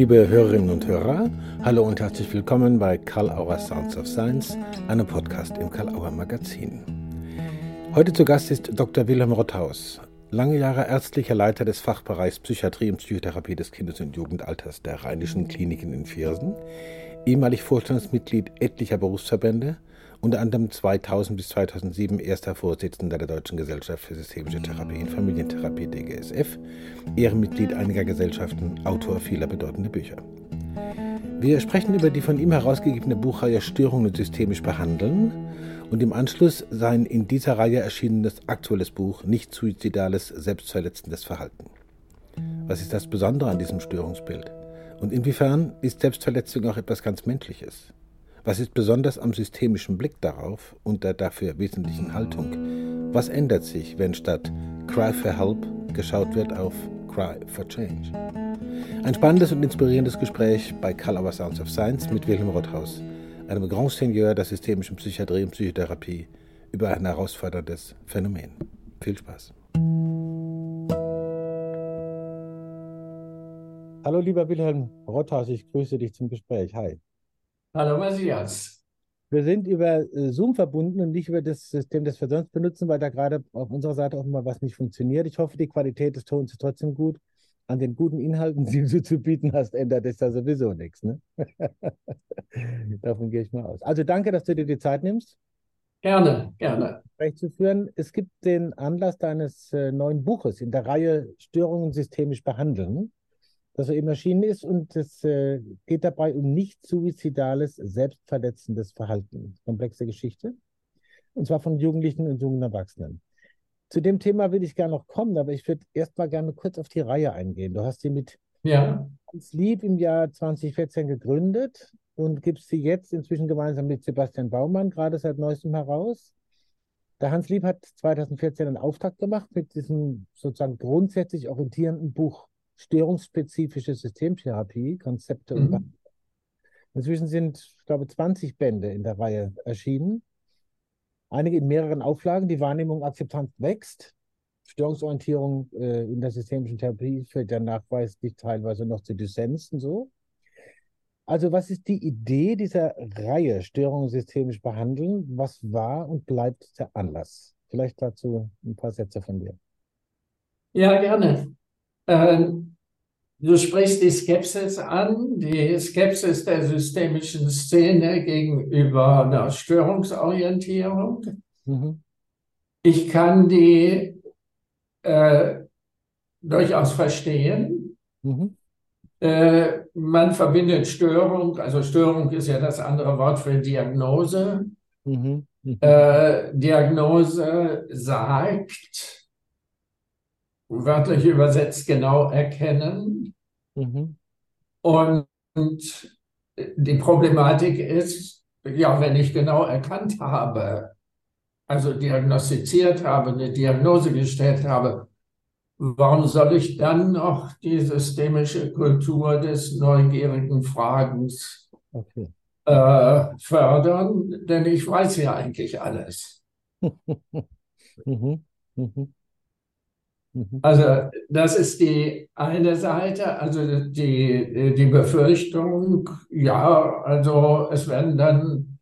Liebe Hörerinnen und Hörer, hallo und herzlich willkommen bei Karl Auer Sounds of Science, einem Podcast im Karl Auer Magazin. Heute zu Gast ist Dr. Wilhelm Rothaus, lange Jahre ärztlicher Leiter des Fachbereichs Psychiatrie und Psychotherapie des Kindes- und Jugendalters der Rheinischen Kliniken in Viersen, ehemalig Vorstandsmitglied etlicher Berufsverbände, unter anderem 2000 bis 2007 erster Vorsitzender der Deutschen Gesellschaft für Systemische Therapie und Familientherapie DGSF, Ehrenmitglied einiger Gesellschaften, Autor vieler bedeutender Bücher. Wir sprechen über die von ihm herausgegebene Buchreihe Störungen systemisch behandeln und im Anschluss sein in dieser Reihe erschienenes aktuelles Buch Nicht suizidales, selbstverletzendes Verhalten. Was ist das Besondere an diesem Störungsbild? Und inwiefern ist Selbstverletzung auch etwas ganz Menschliches? Was ist besonders am systemischen Blick darauf und der dafür wesentlichen Haltung? Was ändert sich, wenn statt Cry for Help geschaut wird auf Cry for Change? Ein spannendes und inspirierendes Gespräch bei Color Sounds of Science mit Wilhelm Rothaus, einem Grand Seigneur der systemischen Psychiatrie und Psychotherapie, über ein herausforderndes Phänomen. Viel Spaß. Hallo lieber Wilhelm Rothaus, ich grüße dich zum Gespräch. Hi. Hallo Matthias. Wir sind über äh, Zoom verbunden und nicht über das System, das wir sonst benutzen, weil da gerade auf unserer Seite auch mal was nicht funktioniert. Ich hoffe, die Qualität des Tons ist trotzdem gut. An den guten Inhalten, die du zu bieten hast, ändert es da sowieso nichts. Ne? Davon gehe ich mal aus. Also danke, dass du dir die Zeit nimmst. Gerne, gerne. Gespräch zu führen. Es gibt den Anlass deines äh, neuen Buches in der Reihe Störungen systemisch behandeln das eben erschienen ist und es äh, geht dabei um nicht suizidales, selbstverletzendes Verhalten. Komplexe Geschichte. Und zwar von Jugendlichen und jungen Erwachsenen. Zu dem Thema will ich gerne noch kommen, aber ich würde erst mal gerne kurz auf die Reihe eingehen. Du hast sie mit ja. Hans Lieb im Jahr 2014 gegründet und gibst sie jetzt inzwischen gemeinsam mit Sebastian Baumann gerade seit neuestem heraus. Der Hans Lieb hat 2014 einen Auftakt gemacht mit diesem sozusagen grundsätzlich orientierenden Buch störungsspezifische Systemtherapie, Konzepte mhm. und Inzwischen sind, ich glaube, 20 Bände in der Reihe erschienen. Einige in mehreren Auflagen. Die Wahrnehmung Akzeptanz wächst. Störungsorientierung äh, in der systemischen Therapie führt ja nachweislich teilweise noch zu Dissensen so. Also, was ist die Idee dieser Reihe Störungen systemisch behandeln? Was war und bleibt der Anlass? Vielleicht dazu ein paar Sätze von dir. Ja, gerne. Ähm, du sprichst die Skepsis an, die Skepsis der systemischen Szene gegenüber einer Störungsorientierung. Mhm. Ich kann die äh, durchaus verstehen. Mhm. Äh, man verbindet Störung, also Störung ist ja das andere Wort für Diagnose. Mhm. Mhm. Äh, Diagnose sagt, wörtlich übersetzt genau erkennen. Mhm. Und die Problematik ist, ja, wenn ich genau erkannt habe, also diagnostiziert habe, eine Diagnose gestellt habe, warum soll ich dann noch die systemische Kultur des neugierigen Fragens okay. äh, fördern? Denn ich weiß ja eigentlich alles. mhm. Mhm. Mhm. Also das ist die eine Seite, also die, die Befürchtung, ja, also es werden dann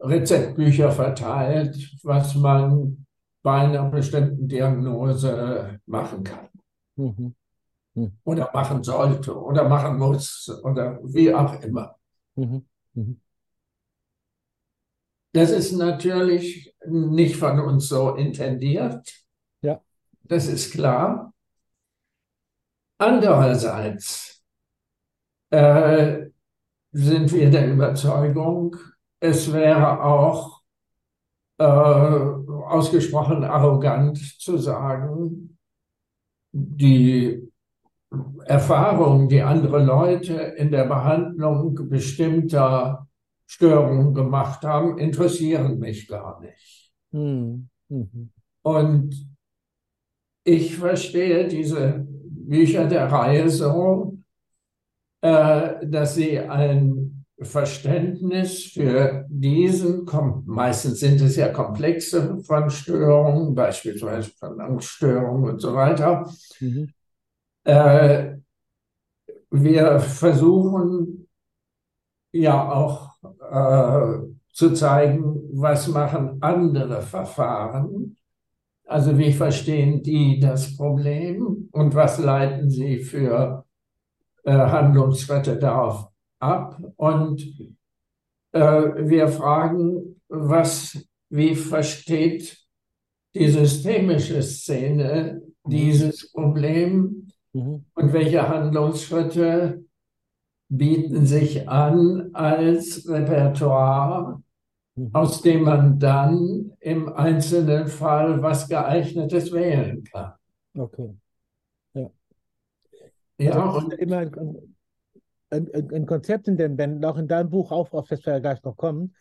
Rezeptbücher verteilt, was man bei einer bestimmten Diagnose machen kann. Mhm. Mhm. Oder machen sollte oder machen muss oder wie auch immer. Mhm. mhm. Das ist natürlich nicht von uns so intendiert das ist klar. Andererseits äh, sind wir der Überzeugung, es wäre auch äh, ausgesprochen arrogant zu sagen, die Erfahrungen, die andere Leute in der Behandlung bestimmter Störungen gemacht haben, interessieren mich gar nicht. Mhm. Mhm. Und ich verstehe diese Bücher der Reihe so, äh, dass sie ein Verständnis für diesen, meistens sind es ja komplexe von Störungen, beispielsweise von Angststörungen und so weiter, mhm. äh, wir versuchen ja auch äh, zu zeigen, was machen andere Verfahren. Also wie verstehen die das Problem und was leiten sie für äh, Handlungsschritte darauf ab? Und äh, wir fragen, was, wie versteht die systemische Szene dieses Problem mhm. und welche Handlungsschritte bieten sich an als Repertoire, mhm. Aus dem man dann im einzelnen Fall was geeignetes wählen kann. Okay. Ja. Ja, also und immer ein, ein, ein, Konzept in dem, wenn auch in deinem Buch auf das wir gleich noch kommen,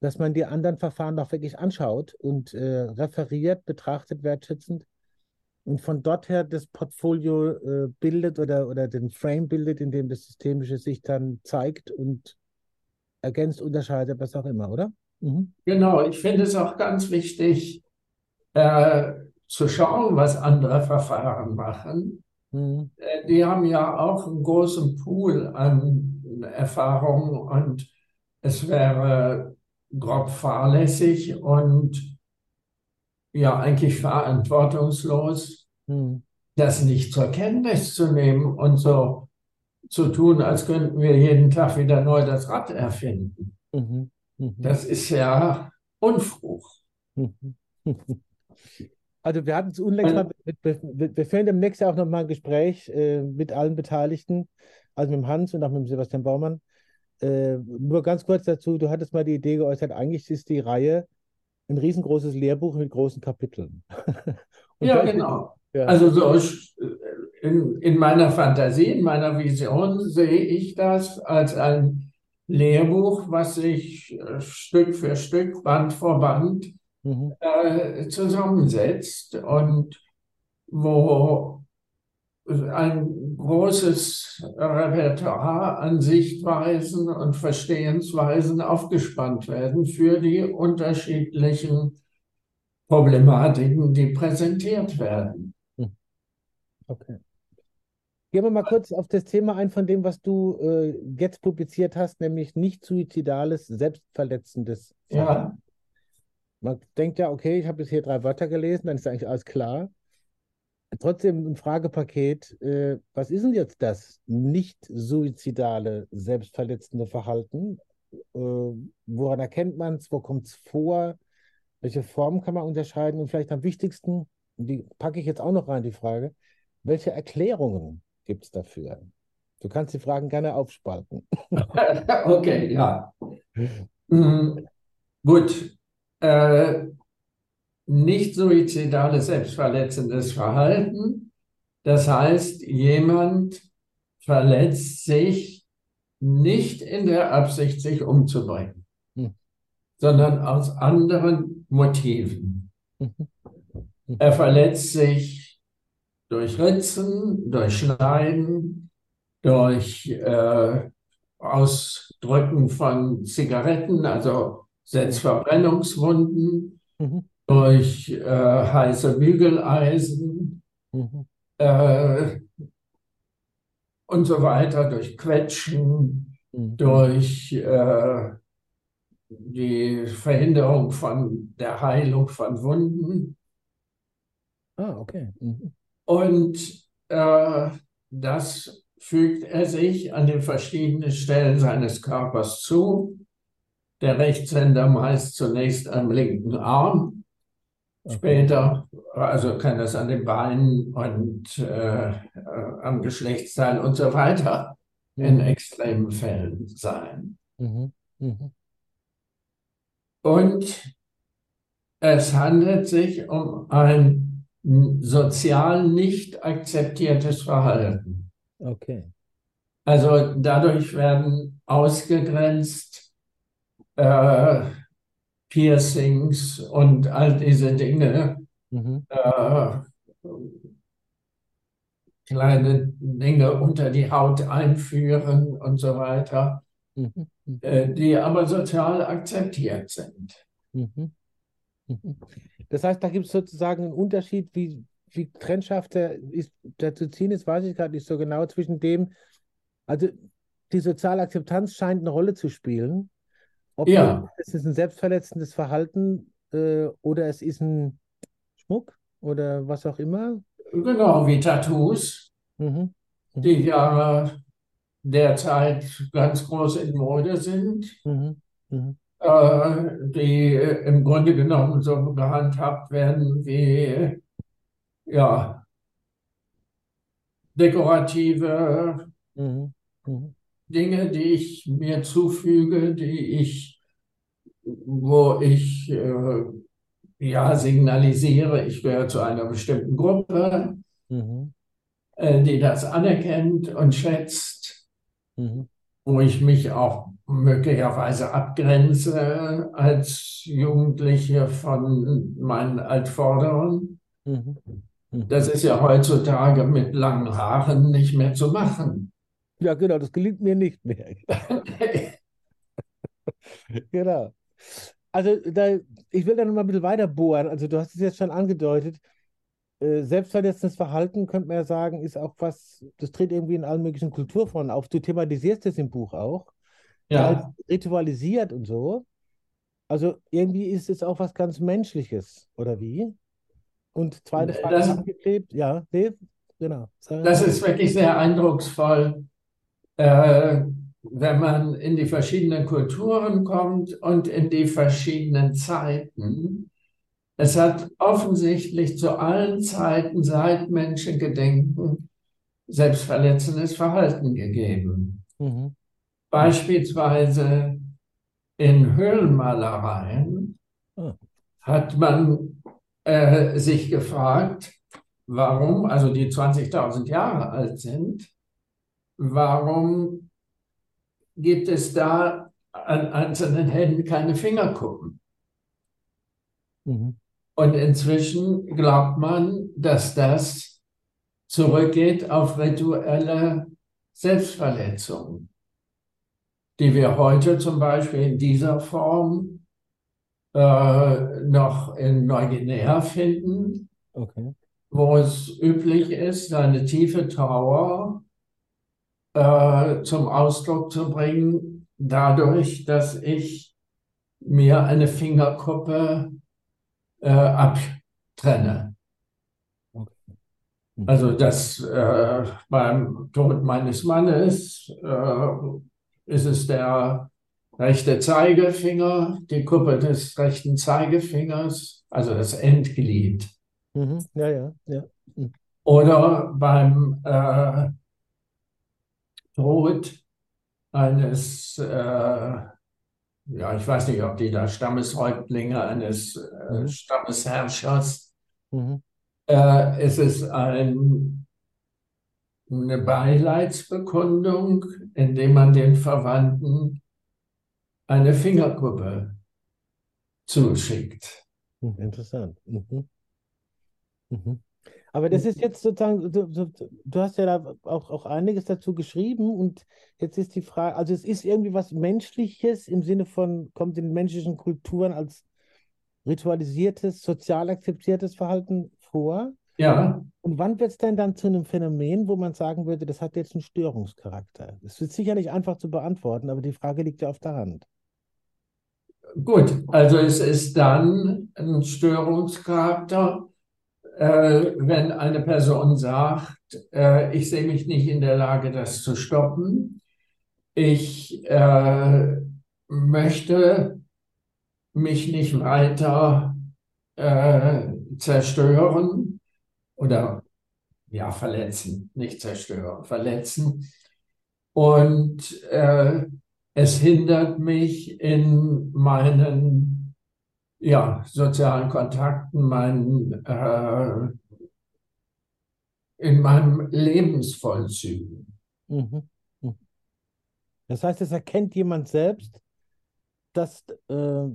dass man die anderen Verfahren auch wirklich anschaut und äh, referiert, betrachtet, wertschätzend und von dort her das Portfolio äh, bildet oder, oder den Frame bildet, in dem das Systemische sich dann zeigt und ergänzt, unterscheidet, was auch immer, oder? Mhm. Genau, ich finde es auch ganz wichtig, äh, zu schauen, was andere Verfahren machen. Mhm. Äh, die haben ja auch einen großen Pool an Erfahrungen und es wäre grob fahrlässig und ja eigentlich verantwortungslos, hm. das nicht zur Kenntnis zu nehmen und so zu tun, als könnten wir jeden Tag wieder neu das Rad erfinden. Mhm. Mhm. Das ist ja Unfug. Also wir hatten es unlängst mal, wir, wir führen demnächst auch noch mal ein Gespräch äh, mit allen Beteiligten, also mit dem Hans und auch mit dem Sebastian Baumann. Äh, nur ganz kurz dazu, du hattest mal die Idee geäußert, eigentlich ist die Reihe ein riesengroßes Lehrbuch mit großen Kapiteln. ja, genau. Ja. Also so in, in meiner Fantasie, in meiner Vision sehe ich das als ein Lehrbuch, was sich äh, Stück für Stück, Band vor Band mhm. äh, zusammensetzt und wo ein großes Repertoire an Sichtweisen und Verstehensweisen aufgespannt werden für die unterschiedlichen Problematiken, die präsentiert werden. Hm. Okay. Gehen wir mal kurz auf das Thema ein von dem, was du äh, jetzt publiziert hast, nämlich nicht suizidales, selbstverletzendes Verhalten. Ja. Man denkt ja, okay, ich habe jetzt hier drei Wörter gelesen, dann ist eigentlich alles klar trotzdem ein Fragepaket. Äh, was ist denn jetzt das nicht suizidale, selbstverletzende Verhalten? Äh, woran erkennt man es? Wo kommt es vor? Welche Formen kann man unterscheiden? Und vielleicht am wichtigsten, die packe ich jetzt auch noch rein, die Frage, welche Erklärungen gibt es dafür? Du kannst die Fragen gerne aufspalten. okay, ja. Mhm. Gut. Äh, nicht suizidales, selbstverletzendes Verhalten. Das heißt, jemand verletzt sich nicht in der Absicht, sich umzubringen, hm. sondern aus anderen Motiven. Mhm. Er verletzt sich durch Ritzen, durch Schneiden, durch äh, Ausdrücken von Zigaretten, also Selbstverbrennungswunden. Mhm durch äh, heiße Bügeleisen mhm. äh, und so weiter, durch Quetschen, mhm. durch äh, die Verhinderung von der Heilung von Wunden. Ah, okay. Mhm. Und äh, das fügt er sich an den verschiedenen Stellen seines Körpers zu. Der Rechtshänder meist zunächst am linken Arm, Später, also kann das an den Beinen und äh, am Geschlechtsteil und so weiter mhm. in extremen Fällen sein. Mhm. Mhm. Und es handelt sich um ein sozial nicht akzeptiertes Verhalten. Okay. Also dadurch werden ausgegrenzt äh, Piercings und all diese Dinge, mhm. äh, kleine Dinge unter die Haut einführen und so weiter, mhm. äh, die aber sozial akzeptiert sind. Mhm. Mhm. Das heißt, da gibt es sozusagen einen Unterschied, wie, wie trennscharf der, ist, der zu ziehen ist, weiß ich gerade nicht so genau, zwischen dem, Also die soziale Akzeptanz scheint eine Rolle zu spielen. Ob ja. es ist ein selbstverletzendes Verhalten äh, oder es ist ein Schmuck oder was auch immer. Genau, wie Tattoos, mhm. Mhm. die ja derzeit ganz groß in Mode sind, mhm. Äh, die im Grunde genommen so gehandhabt werden wie ja, dekorative mhm. Mhm. Dinge, die ich mir zufüge, die ich, wo ich äh, ja signalisiere, ich gehöre zu einer bestimmten Gruppe, mhm. äh, die das anerkennt und schätzt, mhm. wo ich mich auch möglicherweise abgrenze als Jugendliche von meinen Altvorderen. Mhm. mhm. Das ist ja heutzutage mit langen Haaren nicht mehr zu machen. Ja, genau, das gelingt mir nicht mehr. genau. Also, da, ich will da noch mal ein bisschen weiter bohren. Also, du hast es jetzt schon angedeutet. Äh, selbstverletzendes Verhalten, könnte man ja sagen, ist auch was, das tritt irgendwie in allen möglichen Kulturformen auf. Du thematisierst das im Buch auch. Ja. Ritualisiert und so. Also, irgendwie ist es auch was ganz Menschliches, oder wie? Und zweite Frage, das, angeklebt. Ja, nee, genau. Das ist wirklich sehr eindrucksvoll äh, wenn man in die verschiedenen Kulturen kommt und in die verschiedenen Zeiten. Es hat offensichtlich zu allen Zeiten seit Menschengedenken selbstverletzendes Verhalten gegeben. Mhm. Beispielsweise in Höhlenmalereien oh. hat man äh, sich gefragt, warum, also die 20.000 Jahre alt sind, warum gibt es da an einzelnen Händen keine Fingerkuppen? Mhm. Und inzwischen glaubt man, dass das zurückgeht auf rituelle Selbstverletzungen, die wir heute zum Beispiel in dieser Form äh, noch in Neuguinea finden, okay. wo es üblich ist, eine tiefe Trauer äh, zum Ausdruck zu bringen, dadurch, dass ich mir eine Fingerkuppe äh, abtrenne. Mhm. Also das äh, beim Tod meines Mannes äh, ist es der rechte Zeigefinger, die Kuppe des rechten Zeigefingers, also das Endglied. Mhm. Ja, ja, ja. Mhm. Oder beim äh, Tod eines, äh, ja, ich weiß nicht, ob die da Stammeshäuptlinge eines äh, mhm. Stammesherrschers. Mhm. Äh, es ist ein, eine Beileidsbekundung, indem man den Verwandten eine Fingerkuppe zuschickt. Hm, interessant. Mhm. Mhm. Aber das ist jetzt sozusagen, du, du, du, hast ja da auch, auch einiges dazu geschrieben und jetzt ist die Frage, also es ist irgendwie was Menschliches im Sinne von, kommt in menschlichen Kulturen als ritualisiertes, sozial akzeptiertes Verhalten vor. Ja. Und wann wird es denn dann zu einem Phänomen, wo man sagen würde, das hat jetzt einen Störungscharakter? Das ist sicher nicht einfach zu beantworten, aber die Frage liegt ja auf der Hand. Gut, also es ist dann ein Störungscharakter, äh, wenn eine Person sagt, äh, ich sehe mich nicht in der Lage, das zu stoppen. Ich äh, möchte mich nicht weiter äh, zerstören oder ja, verletzen, nicht zerstören, verletzen. Und äh, es hindert mich in meinen ja, sozialen Kontakten, meinen, äh, in meinem Lebensvollzügen. Mhm. mhm. Das heißt, es erkennt jemand selbst, dass äh,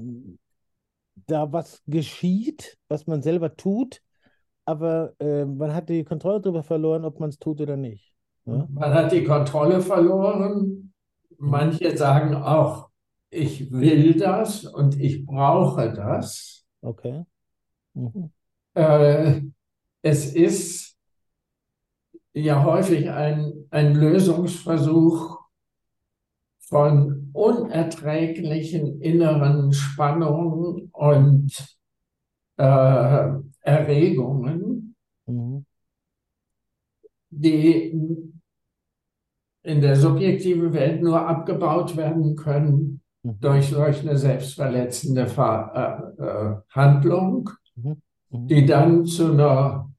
da was geschieht, was man selber tut, aber äh, man hat die Kontrolle darüber verloren, ob man es tut oder nicht. Ja? Man hat die Kontrolle verloren. Manche sagen auch, ich will das und ich brauche das. Okay. Mhm. Äh, es ist ja häufig ein, ein Lösungsversuch von unerträglichen inneren Spannungen und äh, Erregungen, mhm. die in der subjektiven Welt nur abgebaut werden können mhm. durch solch eine selbstverletzende Ver äh, äh, Handlung, mhm. mhm. die dann zu einer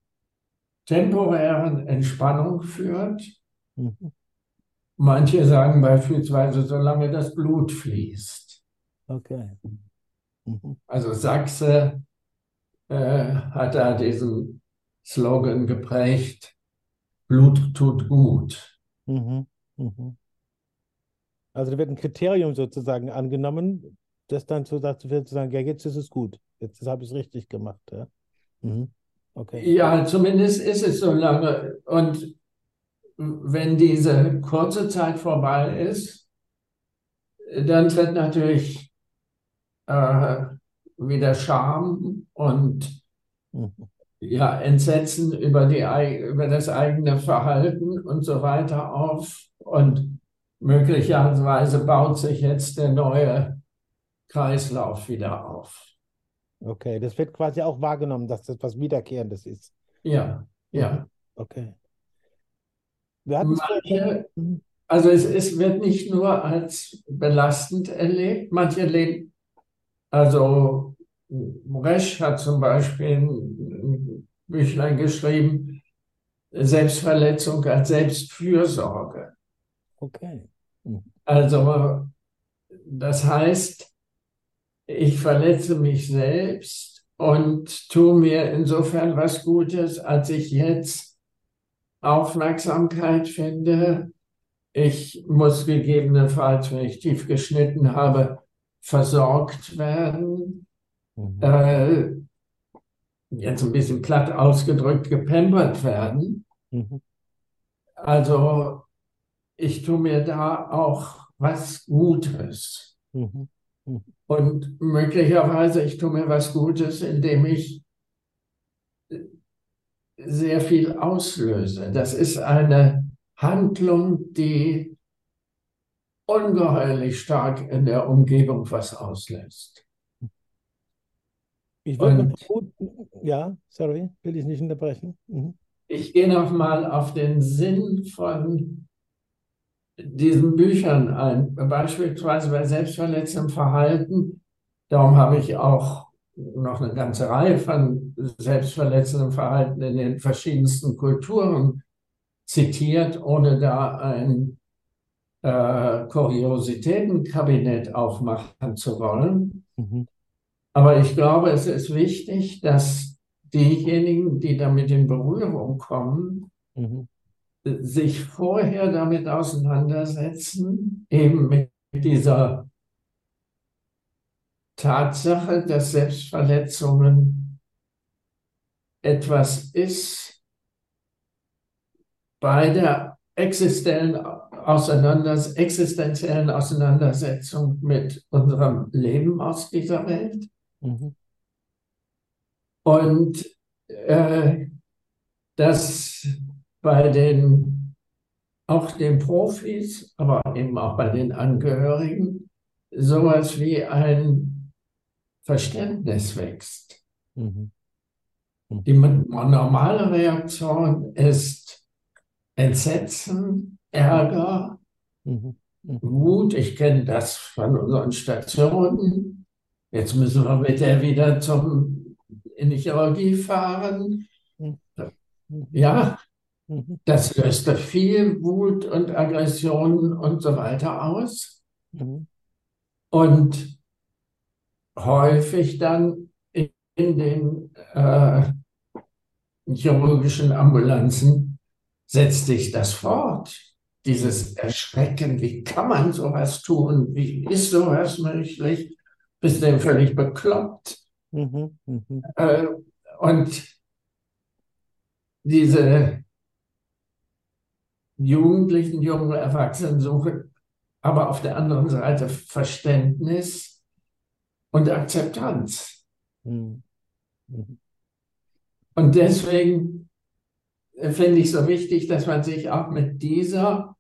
temporären Entspannung führt. Mhm. Manche sagen beispielsweise, solange das Blut fließt. Okay. Mhm. Also Sachse äh, hat da diesen Slogan geprägt, Blut tut gut. Mhm. Mhm. Also da wird ein Kriterium sozusagen angenommen, das dann so dazu wird zu sagen, ja, jetzt ist es gut, jetzt habe ich es richtig gemacht. Ja? Mhm. Okay. ja, zumindest ist es so lange. Und wenn diese kurze Zeit vorbei ist, dann tritt natürlich äh, wieder Scham und ja, Entsetzen über, die, über das eigene Verhalten und so weiter auf. Und möglicherweise baut sich jetzt der neue Kreislauf wieder auf. Okay, das wird quasi auch wahrgenommen, dass das was Wiederkehrendes ist. Ja, ja. Okay. Manche, mhm. also es, es wird nicht nur als belastend erlebt, manche leben, also Resch hat zum Beispiel ein Büchlein geschrieben, Selbstverletzung als Selbstfürsorge. Okay. Also das heißt, ich verletze mich selbst und tue mir insofern was Gutes, als ich jetzt Aufmerksamkeit finde. Ich muss gegebenenfalls, wenn ich tief geschnitten habe, versorgt werden. Mhm. Äh, jetzt ein bisschen platt ausgedrückt, gepempert werden. Mhm. Also ich tue mir da auch was Gutes. Mhm. mhm. Und möglicherweise ich tue mir was Gutes, indem ich sehr viel auslöse. Das ist eine Handlung, die ungeheuerlich stark in der Umgebung was auslässt. Ich würde gut, ja, sorry, will ich nicht unterbrechen. Mhm. Ich gehe noch mal auf den Sinn von diesen Büchern ein, beispielsweise bei selbstverletzendem Verhalten. Darum habe ich auch noch eine ganze Reihe von selbstverletzendem Verhalten in den verschiedensten Kulturen zitiert, ohne da ein äh, Kuriositätenkabinett aufmachen zu wollen. Mhm. Aber ich glaube, es ist wichtig, dass diejenigen, die damit in Berührung kommen, mhm sich vorher damit auseinandersetzen, eben mit dieser Tatsache, dass Selbstverletzungen etwas ist bei der existenziellen, Auseinanders existenziellen Auseinandersetzung mit unserem Leben aus dieser Welt. Mhm. Und äh, dass bei den, auch den Profis, aber eben auch bei den Angehörigen, sowas wie ein Verständnis wächst. Mhm. Mhm. Die normale Reaktion ist Entsetzen, Ärger, mhm. mhm. Wut. Ich kenne das von unseren Stationen. Jetzt müssen wir mit der wieder zum, in die Chirurgie fahren. Mhm. Ja, Mhm. Das löst viel Wut und Aggression und so weiter aus. Mhm. Und häufig dann in, den äh, chirurgischen Ambulanzen setzt sich das fort. Dieses Erschrecken, wie kann man sowas tun? Wie ist sowas möglich? Bist du völlig bekloppt? Mhm, mh. äh, und diese Jugendlichen, jungen Erwachsenen suchen, aber auf der anderen Seite Verständnis und Akzeptanz. Mhm. Und deswegen finde ich so wichtig, dass man sich auch mit dieser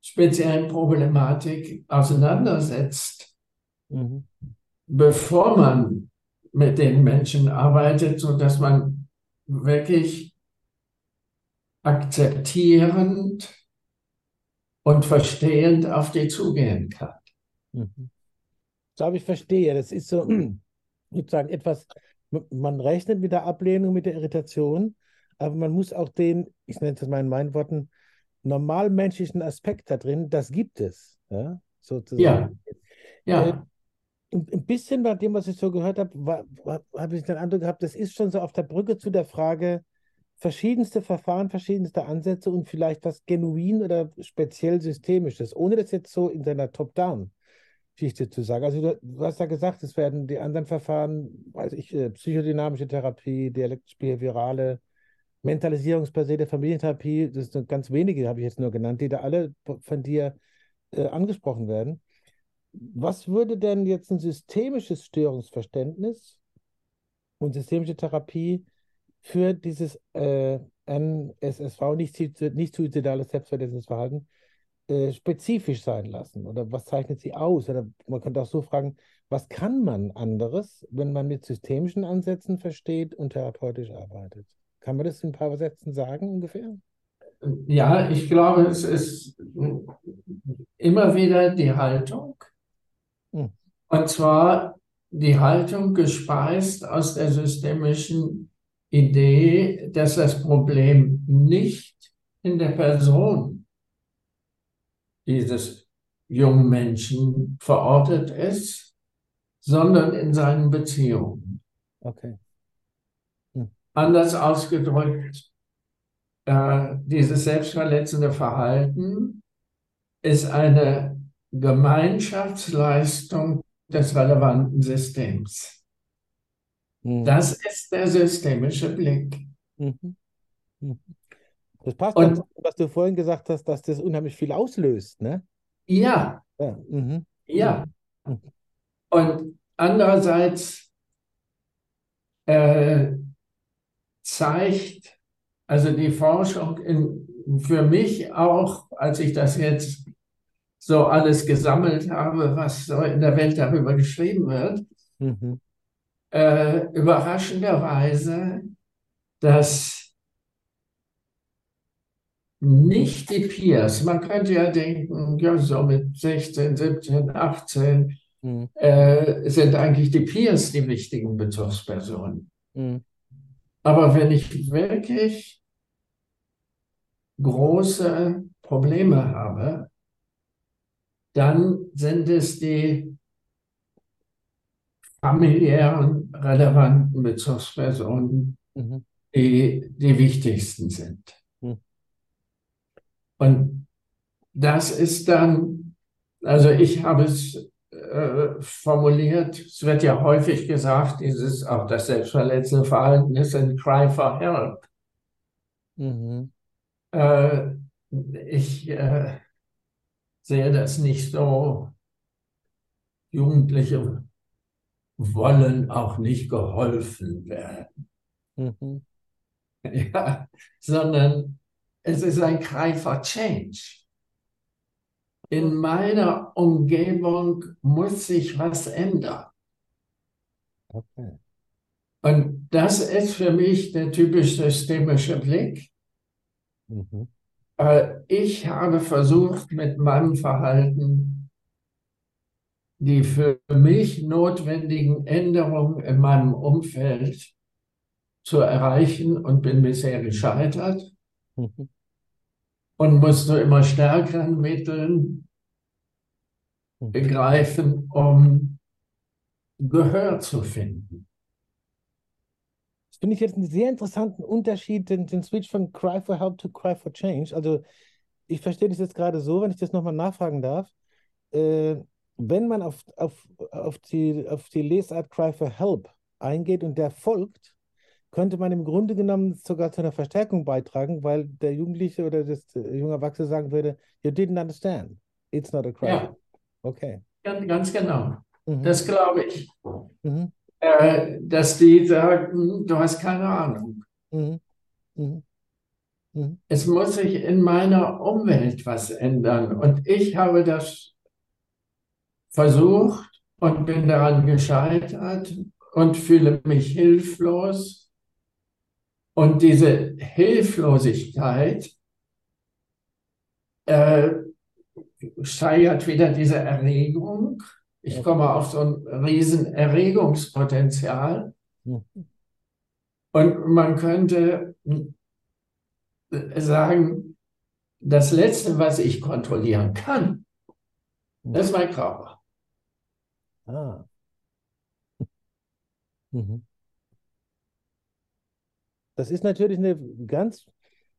speziellen Problematik auseinandersetzt, mhm. bevor man mit den Menschen arbeitet, so dass man wirklich akzeptierend und verstehend auf die zugehen kann. Mhm. Ich glaube, ich verstehe. Das ist so sozusagen etwas, man rechnet mit der Ablehnung, mit der Irritation, aber man muss auch den, ich nenne es mal in meinen Worten, normalmenschlichen Aspekt da drin, das gibt es. Ja, sozusagen. Ja. ja. Ein bisschen bei dem, was ich so gehört habe, habe ich den Eindruck gehabt, das ist schon so auf der Brücke zu der Frage, verschiedenste Verfahren, verschiedenste Ansätze und vielleicht was genuin oder speziell systemisches, ohne das jetzt so in seiner Top-Down-Geschichte zu sagen. Also du, du, hast ja gesagt, es werden die anderen Verfahren, weiß ich, äh, psychodynamische Therapie, dialektisch-behaviorale, Mentalisierungsbasierte Familientherapie, das sind ganz wenige, habe ich jetzt nur genannt, die da alle von dir äh, angesprochen werden. Was würde denn jetzt ein systemisches Störungsverständnis und systemische Therapie für dieses äh, NSSV, nicht, nicht suizidales selbstverletzendes Verhalten, äh, spezifisch sein lassen? Oder was zeichnet sie aus? Oder man könnte auch so fragen, was kann man anderes, wenn man mit systemischen Ansätzen versteht und therapeutisch arbeitet? Kann man das in ein paar Sätzen sagen ungefähr? Ja, ich glaube, es ist immer wieder die Haltung. Hm. Und zwar die Haltung gespeist aus der systemischen Idee, dass das Problem nicht in der Person dieses jungen Menschen verortet ist, sondern in seinen Beziehungen. Okay. Anders ausgedrückt, äh, dieses selbstverletzende Verhalten ist eine Gemeinschaftsleistung des relevanten Systems. Mhm. Das ist der systemische Blick. Mhm. Mhm. Das passt Und, dazu, was du vorhin gesagt hast, dass das unheimlich viel auslöst, ne? Ja. Ja. Mhm. ja. Mhm. Und andererseits äh, zeigt, also die Forschung in, für mich auch, als ich das jetzt so alles gesammelt habe, was so in der Welt darüber geschrieben wird, mhm. äh, überraschenderweise, dass nicht die Peers, man könnte ja denken, ja, so mit 16, 17, 18 mhm. äh, sind eigentlich die Peers die wichtigen Bezugspersonen. Mhm. Aber wenn ich wirklich große Probleme habe, dann sind es die familiären relevanten Bezugspersonen, mhm. die die wichtigsten sind. Mhm. Und das ist dann, also ich habe es äh, formuliert. Es wird ja häufig gesagt, dieses auch das selbstverletzende Verhalten ist ein Cry for Help. Mhm. Äh, ich äh, sehe das nicht so. Jugendliche wollen auch nicht geholfen werden. Mhm. Ja, sondern es ist ein Cry for Change in meiner Umgebung muss sich was ändern. Okay. Und das ist für mich der typisch systemische Blick. Mhm. Äh, ich habe versucht, mit meinem Verhalten die für mich notwendigen Änderungen in meinem Umfeld zu erreichen und bin bisher gescheitert. Mhm und musste immer stärkeren Mitteln begreifen, um Gehör zu finden. Das finde ich jetzt einen sehr interessanten Unterschied, den, den Switch von Cry for Help to Cry for Change. Also ich verstehe das jetzt gerade so, wenn ich das nochmal nachfragen darf. Äh, wenn man auf, auf, auf, die, auf die Lesart Cry for Help eingeht und der folgt, könnte man im Grunde genommen sogar zu einer Verstärkung beitragen, weil der Jugendliche oder das junge Erwachsene sagen würde, you didn't understand. It's not a crime. Ja. Okay. Ganz, ganz genau. Mhm. Das glaube ich. Mhm. Äh, dass die sagen, du hast keine Ahnung. Mhm. mhm. Mhm. Es muss sich in meiner Umwelt was ändern. Und ich habe das versucht und bin daran gescheitert und fühle mich hilflos. Und diese Hilflosigkeit äh, steigert wieder diese Erregung. Ich komme auf so ein riesen Erregungspotenzial. Mhm. Und man könnte sagen, das Letzte, was ich kontrollieren kann, das ist mein Körper. Ah. Mhm. Das ist natürlich eine ganz,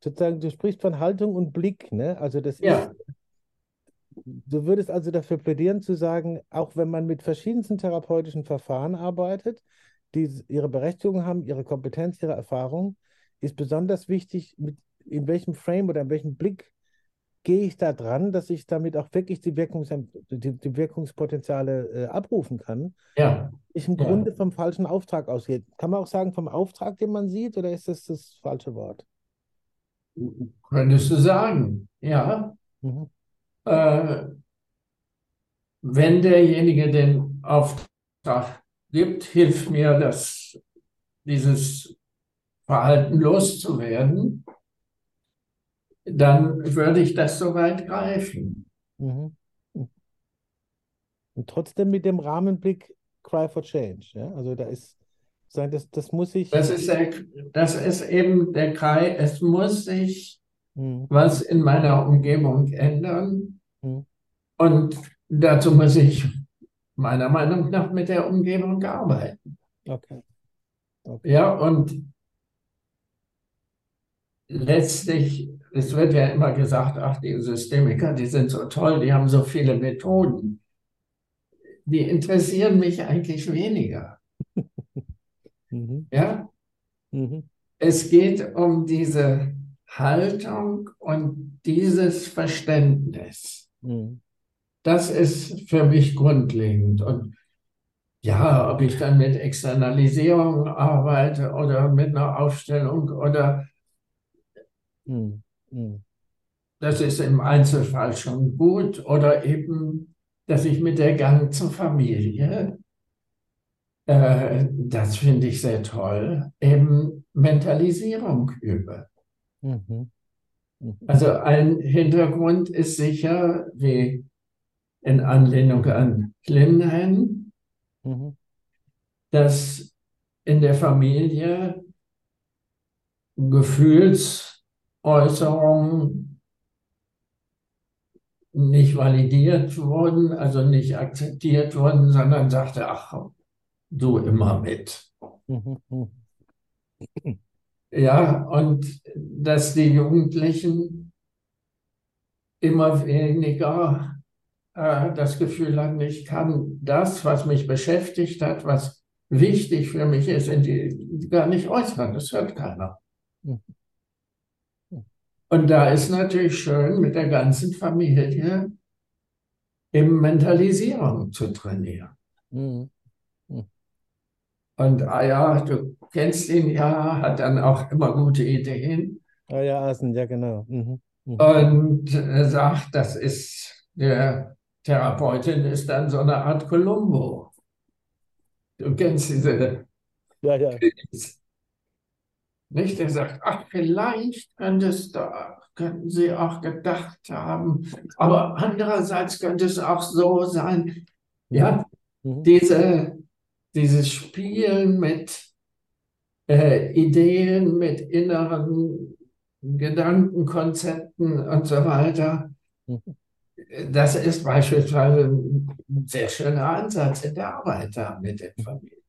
sozusagen, du sprichst von Haltung und Blick, ne? Also das ja. ist, du würdest also dafür plädieren zu sagen, auch wenn man mit verschiedensten therapeutischen Verfahren arbeitet, die ihre Berechtigung haben, ihre Kompetenz, ihre Erfahrung, ist besonders wichtig, mit in welchem Frame oder in welchem Blick gehe ich da dran, dass ich damit auch wirklich die, Wirkungs die, die Wirkungspotenziale äh, abrufen kann. Ja. Ich im ja. Grunde vom falschen Auftrag ausgehe. Kann man auch sagen, vom Auftrag, den man sieht, oder ist das das falsche Wort? Könntest du sagen, ja. Mhm. Äh, wenn derjenige den Auftrag gibt, hilft mir das, dieses Verhalten loszuwerden dann würde ich das soweit greifen. Mhm. Und trotzdem mit dem Rahmenblick Cry for Change. Ja? Also da ist, das, das muss ich. Das ist, der, das ist eben der Cry, es muss sich mhm. was in meiner Umgebung ändern. Mhm. Und dazu muss ich meiner Meinung nach mit der Umgebung arbeiten. Okay. okay. Ja, und letztlich es wird ja immer gesagt, ach, die Systemiker, die sind so toll, die haben so viele Methoden. Die interessieren mich eigentlich weniger. mhm. Ja? Mhm. Es geht um diese Haltung und dieses Verständnis. Mhm. Das ist für mich grundlegend. Und ja, ob ich dann mit Externalisierung arbeite oder mit einer Aufstellung oder mhm. Hm. Das ist im Einzelfall schon gut oder eben, dass ich mit der Gang zur Familie, äh, das finde ich sehr toll, eben Mentalisierung übe. Mhm. Mhm. Also ein Hintergrund ist sicher, wie in Anlehnung an Klimnen, mhm. dass in der Familie Gefühls- Äußerungen nicht validiert wurden, also nicht akzeptiert wurden, sondern sagte, ach, du immer mit. Ja, und dass die Jugendlichen immer weniger äh, das Gefühl hatten, ich kann das, was mich beschäftigt hat, was wichtig für mich ist, die, gar nicht äußern. Das hört keiner. Mhm. Und da ist natürlich schön, mit der ganzen Familie eben Mentalisierung zu trainieren. Mhm. Und ah ja, du kennst ihn ja, hat dann auch immer gute Ideen. Ah ja, Asen, ja, genau. Mhm. mhm. Und er sagt, das ist, der Therapeutin ist dann so eine Art Columbo. Du kennst diese. Ja, ja. Nicht? Er sagt, ach, vielleicht könnte es da, könnten Sie auch gedacht haben, aber andererseits könnte es auch so sein. Ja, mhm. diese, dieses Spielen mit äh, Ideen, mit inneren Gedankenkonzepten und so weiter. Das ist beispielsweise ein sehr schöner Ansatz in der Arbeit da mit den Familien.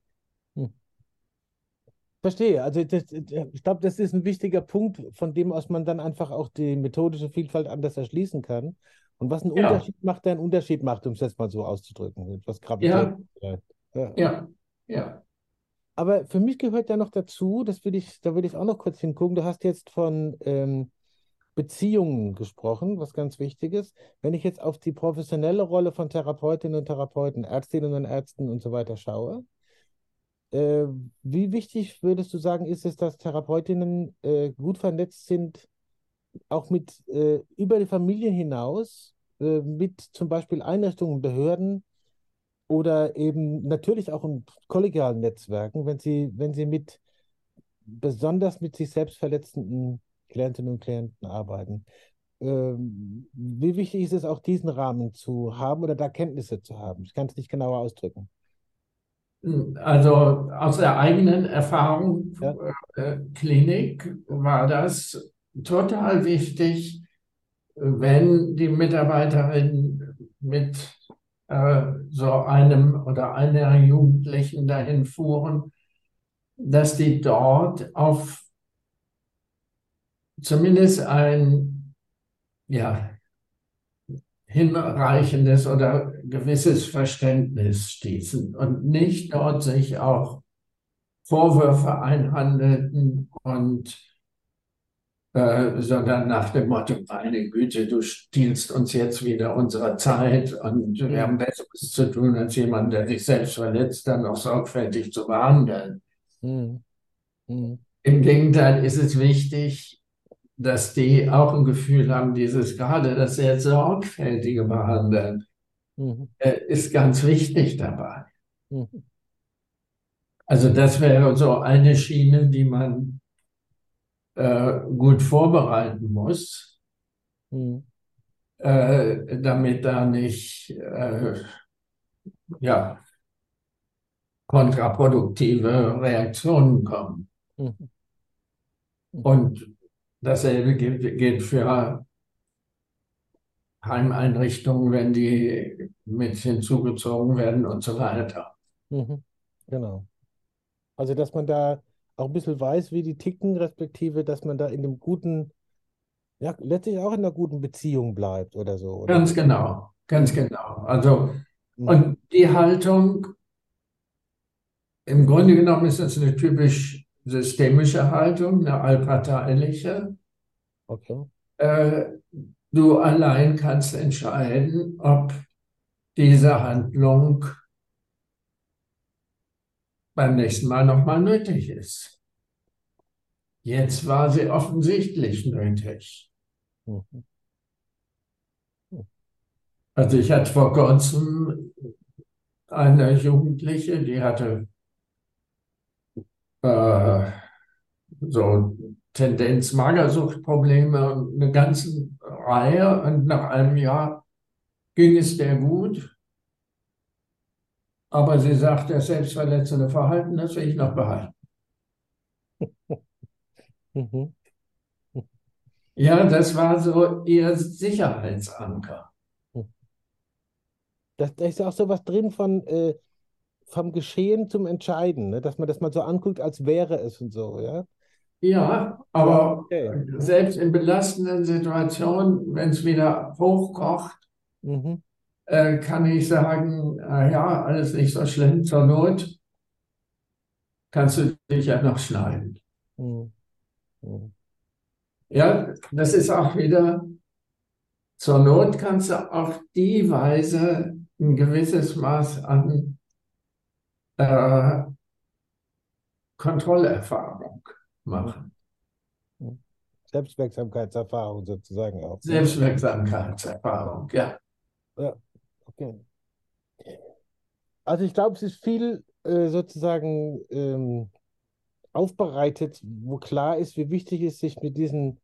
Verstehe. Also das, ich glaube, das ist ein wichtiger Punkt, von dem aus man dann einfach auch die methodische Vielfalt anders erschließen kann. Und was einen ja. Unterschied macht, der einen Unterschied macht, um es jetzt mal so auszudrücken. Etwas ja. Ja. ja, ja. Aber für mich gehört ja noch dazu, das will ich, da will ich auch noch kurz hingucken. Du hast jetzt von ähm, Beziehungen gesprochen, was ganz wichtig ist. Wenn ich jetzt auf die professionelle Rolle von Therapeutinnen und Therapeuten, Ärztinnen und Ärzten und so weiter schaue, äh, wie wichtig würdest du sagen, ist es, dass Therapeutinnen äh, gut vernetzt sind auch mit äh, über die Familie hinaus, äh, mit zum Beispiel Einrichtungen, Behörden oder eben natürlich auch in kollegialen Netzwerken, wenn Sie, wenn Sie mit besonders mit sich selbst verletzenden Klientinnen und Klienten arbeiten. Ähm, wie wichtig ist es auch, diesen Rahmen zu haben oder da Kenntnisse zu haben? Ich kann es nicht genauer ausdrücken. Also aus der eigenen Erfahrung ja. äh, Klinik war das total wichtig, wenn die Mitarbeiterin mit äh, so einem oder einer Jugendlichen dahin fuhren, dass die dort auf zumindest ein ja, hinreichendes oder gewisses Verständnis stießen und nicht dort sich auch Vorwürfe einhandelten und äh, sondern nach dem Motto, meine Güte, du stiehlst uns jetzt wieder unsere Zeit und wir haben Besseres zu tun, als jemand, der sich selbst verletzt, dann auch sorgfältig zu behandeln. Mhm. Mhm. Im Gegenteil ist es wichtig, dass die auch ein Gefühl haben, dieses gerade das sehr sorgfältige Behandeln mhm. äh, ist ganz wichtig dabei. Mhm. Also das wäre so eine Schiene, die man äh, gut vorbereiten muss, mhm. äh, damit da nicht äh, ja, kontraproduktive Reaktionen kommen. Mhm. Und dasselbe gilt, gilt für Heimeinrichtungen, wenn die mit hinzugezogen werden und so weiter. Mhm. Genau. Also, dass man da auch ein bisschen weiß, wie die ticken, respektive, dass man da in einem guten, ja, letztlich auch in einer guten Beziehung bleibt oder so. Oder? Ganz genau, ganz genau. Also, mhm. und die Haltung im Grunde genommen ist das eine typisch systemische Haltung, eine allparteiliche. Okay. Äh, du allein kannst entscheiden, ob diese Handlung beim nächsten Mal nochmal nötig ist. Jetzt war sie offensichtlich nötig. Mhm. Also ich hatte vor kurzem eine Jugendliche, die hatte äh, so Tendenz Magersuchtprobleme, eine ganze Reihe und nach einem Jahr ging es der gut. Aber sie sagt, das selbstverletzende Verhalten, das will ich noch behalten. Mhm. Ja, das war so ihr Sicherheitsanker. Da, da ist ja auch so was drin von, äh, vom Geschehen zum Entscheiden, ne? dass man das mal so anguckt, als wäre es und so, ja? Ja, aber okay. selbst in belastenden Situationen, wenn es wieder hochkocht, mhm. Äh, kann ich sagen, äh, ja, alles nicht so schlimm, zur Not kannst du dich ja noch schneiden. Mhm. Mhm. Ja, das ist auch wieder, zur Not kannst du auf die Weise ein gewisses Maß an äh, Kontrollerfahrung machen. Selbstwirksamkeitserfahrung sozusagen auch. Selbstwirksamkeitserfahrung, ja. Ja, okay. Also ich glaube, es ist viel äh, sozusagen ähm, aufbereitet, wo klar ist, wie wichtig es ist, sich mit diesen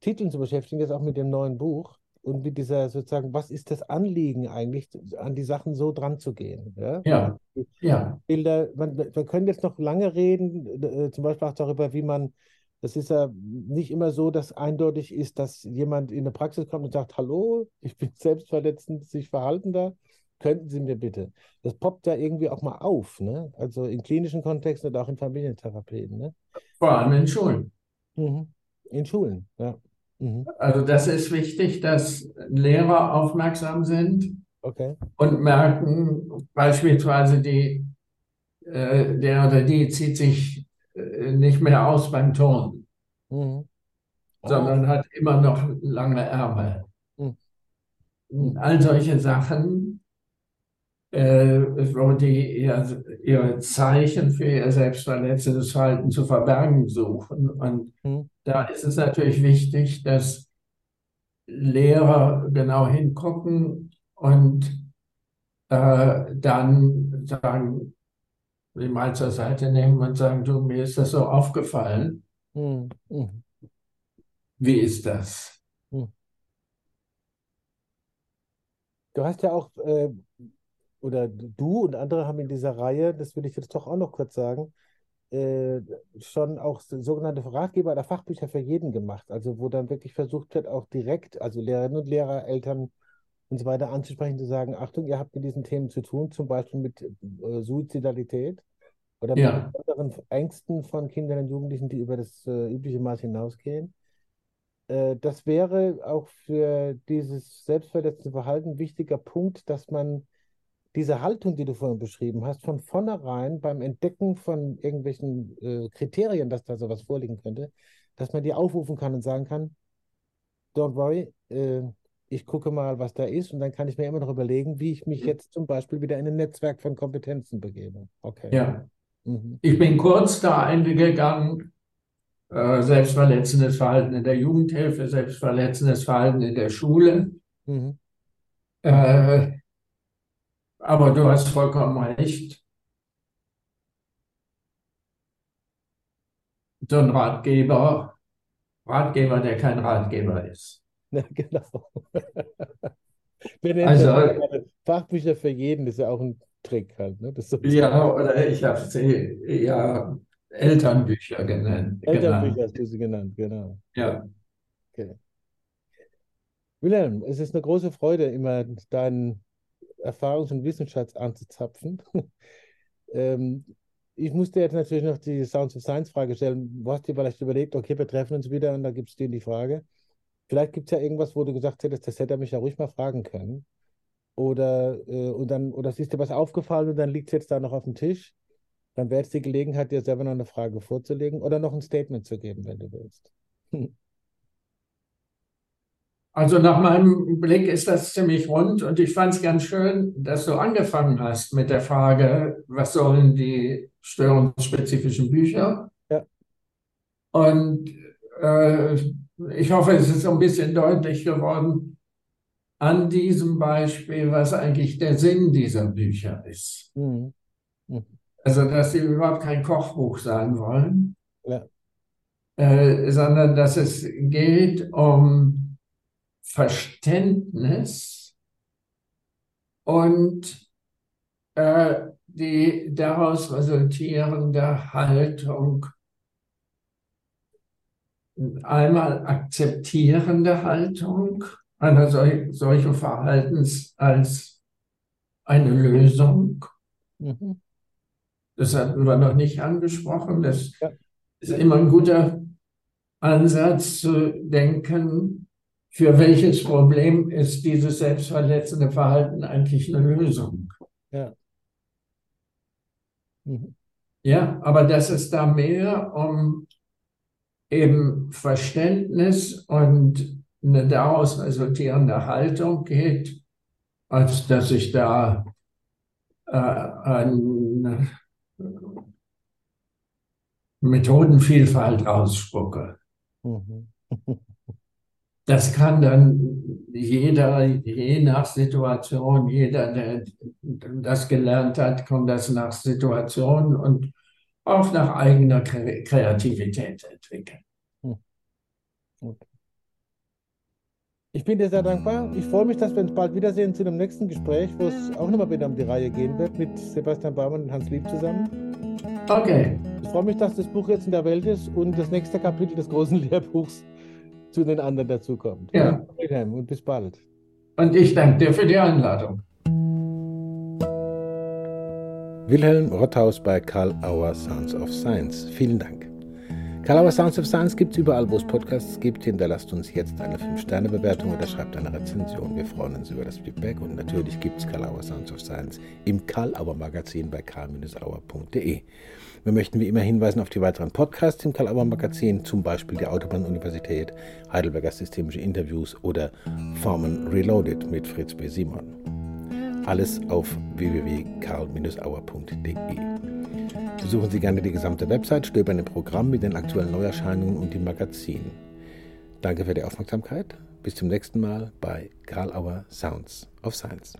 Titeln zu beschäftigen, jetzt auch mit dem neuen Buch und mit dieser sozusagen, was ist das Anliegen eigentlich, an die Sachen so dran zu gehen? Ja, ja. ja. Bilder, man, wir können jetzt noch lange reden, äh, zum Beispiel auch darüber, wie man, das ist ja nicht immer so, dass eindeutig ist, dass jemand in eine Praxis kommt und sagt, hallo, ich bin selbstverletzend, sich verhalten da, könnten Sie mir bitte. Das poppt ja irgendwie auch mal auf, ne? Also in klinischen Kontexten und auch in Familientherapien, ne? Vor allem in Schulen. Mhm. In Schulen, ja. Mhm. Also das ist wichtig, dass Lehrer aufmerksam sind okay. und merken, beispielsweise die, äh, der oder die zieht sich nicht mehr aus beim Turnen, mhm. oh. sondern hat immer noch lange Ärmel. Mhm. All solche Sachen äh, wo die ihr, ihr Zeichen für ihr selbstverletzendes Verhalten zu verbergen suchen. Und mhm. da ist es natürlich wichtig, dass Lehrer genau hingucken und äh, dann sagen, die mal zur Seite nehmen und sagen, du, mir ist das so aufgefallen. Mhm. Wie ist das? Mhm. Du hast ja auch äh, oder du und andere haben in dieser Reihe, das will ich jetzt doch auch noch kurz sagen, äh, schon auch sogenannte Ratgeber oder Fachbücher für jeden gemacht. Also wo dann wirklich versucht wird, auch direkt, also Lehrerinnen und Lehrer, Eltern und so weiter anzusprechen, zu sagen, Achtung, ihr habt mit diesen Themen zu tun, zum Beispiel mit äh, Suizidalität oder ja. mit anderen Ängsten von Kindern und Jugendlichen, die über das äh, übliche Maß hinausgehen. Äh, das wäre auch für dieses selbstverletzende Verhalten ein wichtiger Punkt, dass man diese Haltung, die du vorhin beschrieben hast, von vornherein beim Entdecken von irgendwelchen äh, Kriterien, dass da sowas vorliegen könnte, dass man die aufrufen kann und sagen kann, don't worry, äh, ich gucke mal, was da ist und dann kann ich mir immer noch überlegen, wie ich mich jetzt zum Beispiel wieder in ein Netzwerk von Kompetenzen begebe. Okay. Ja. Mhm. Ich bin kurz da eingegangen, äh, selbstverletzendes Verhalten in der Jugendhilfe, selbstverletzendes Verhalten in der Schule. Mhm. Äh, aber du hast vollkommen recht. So ein Ratgeber, Ratgeber, der kein Ratgeber ist. Ja, genau. also, Fachbücher für jeden ist ja auch ein Trick halt. Ne? Ja, oder ich habe sie ja Elternbücher genannt. Elternbücher genannt. hast du sie genannt, genau. Ja. Okay. Wilhelm, es ist eine große Freude, immer deinen Erfahrungs- und Wissensschatz anzuzapfen. ähm, ich musste jetzt natürlich noch die Sounds of Science Frage stellen. Du hast dir vielleicht überlegt, okay, wir treffen uns wieder und da gibt es dir die Frage. Vielleicht gibt es ja irgendwas, wo du gesagt hättest, das hätte er mich ja ruhig mal fragen können. Oder, äh, und dann, oder ist dir was aufgefallen und dann liegt es jetzt da noch auf dem Tisch. Dann wäre jetzt die Gelegenheit, dir selber noch eine Frage vorzulegen oder noch ein Statement zu geben, wenn du willst. Also nach meinem Blick ist das ziemlich rund und ich fand es ganz schön, dass du angefangen hast mit der Frage, was sollen die störungsspezifischen Bücher? Ja. Und äh, ich hoffe, es ist ein bisschen deutlich geworden an diesem Beispiel, was eigentlich der Sinn dieser Bücher ist. Mhm. Mhm. Also, dass sie überhaupt kein Kochbuch sein wollen, ja. äh, sondern dass es geht um Verständnis und äh, die daraus resultierende Haltung, einmal akzeptierende Haltung einer sol solchen Verhaltens als eine Lösung. Mhm. Das hatten wir noch nicht angesprochen. Das ja. ist immer ein guter Ansatz zu denken, für welches Problem ist dieses selbstverletzende Verhalten eigentlich eine Lösung? Ja. Mhm. Ja, aber dass es da mehr um eben Verständnis und eine daraus resultierende Haltung geht, als dass ich da äh, eine Methodenvielfalt ausspucke. Mhm. Das kann dann jeder, je nach Situation, jeder, der das gelernt hat, kommt das nach Situation und auch nach eigener Kreativität entwickeln. Hm. Ich bin dir sehr dankbar. Ich freue mich, dass wir uns bald wiedersehen zu einem nächsten Gespräch, wo es auch nochmal wieder um die Reihe gehen wird mit Sebastian Baumann und Hans Lieb zusammen. Okay. Ich freue mich, dass das Buch jetzt in der Welt ist und das nächste Kapitel des großen Lehrbuchs zu den anderen dazukommt. Ja. Und bis bald. Und ich danke dir für die Einladung. Wilhelm Rotthaus bei Karl Auer Sounds of Science. Vielen Dank. Karl Auer Sounds of Science gibt es überall, wo es Podcasts gibt. Hinterlasst uns jetzt eine 5-Sterne-Bewertung oder schreibt eine Rezension. Wir freuen uns über das Feedback und natürlich gibt es Karl Auer Sounds of Science im Karl Auer Magazin bei karl-auer.de. Wir möchten wie immer hinweisen auf die weiteren Podcasts im Karl-Auer Magazin, zum Beispiel die Autobahn-Universität, Heidelberger Systemische Interviews oder Formen Reloaded mit Fritz B. Simon. Alles auf www.karl-auer.de. Besuchen Sie gerne die gesamte Website, stöbern im Programm mit den aktuellen Neuerscheinungen und dem Magazin. Danke für die Aufmerksamkeit. Bis zum nächsten Mal bei Karl Auer Sounds of Science.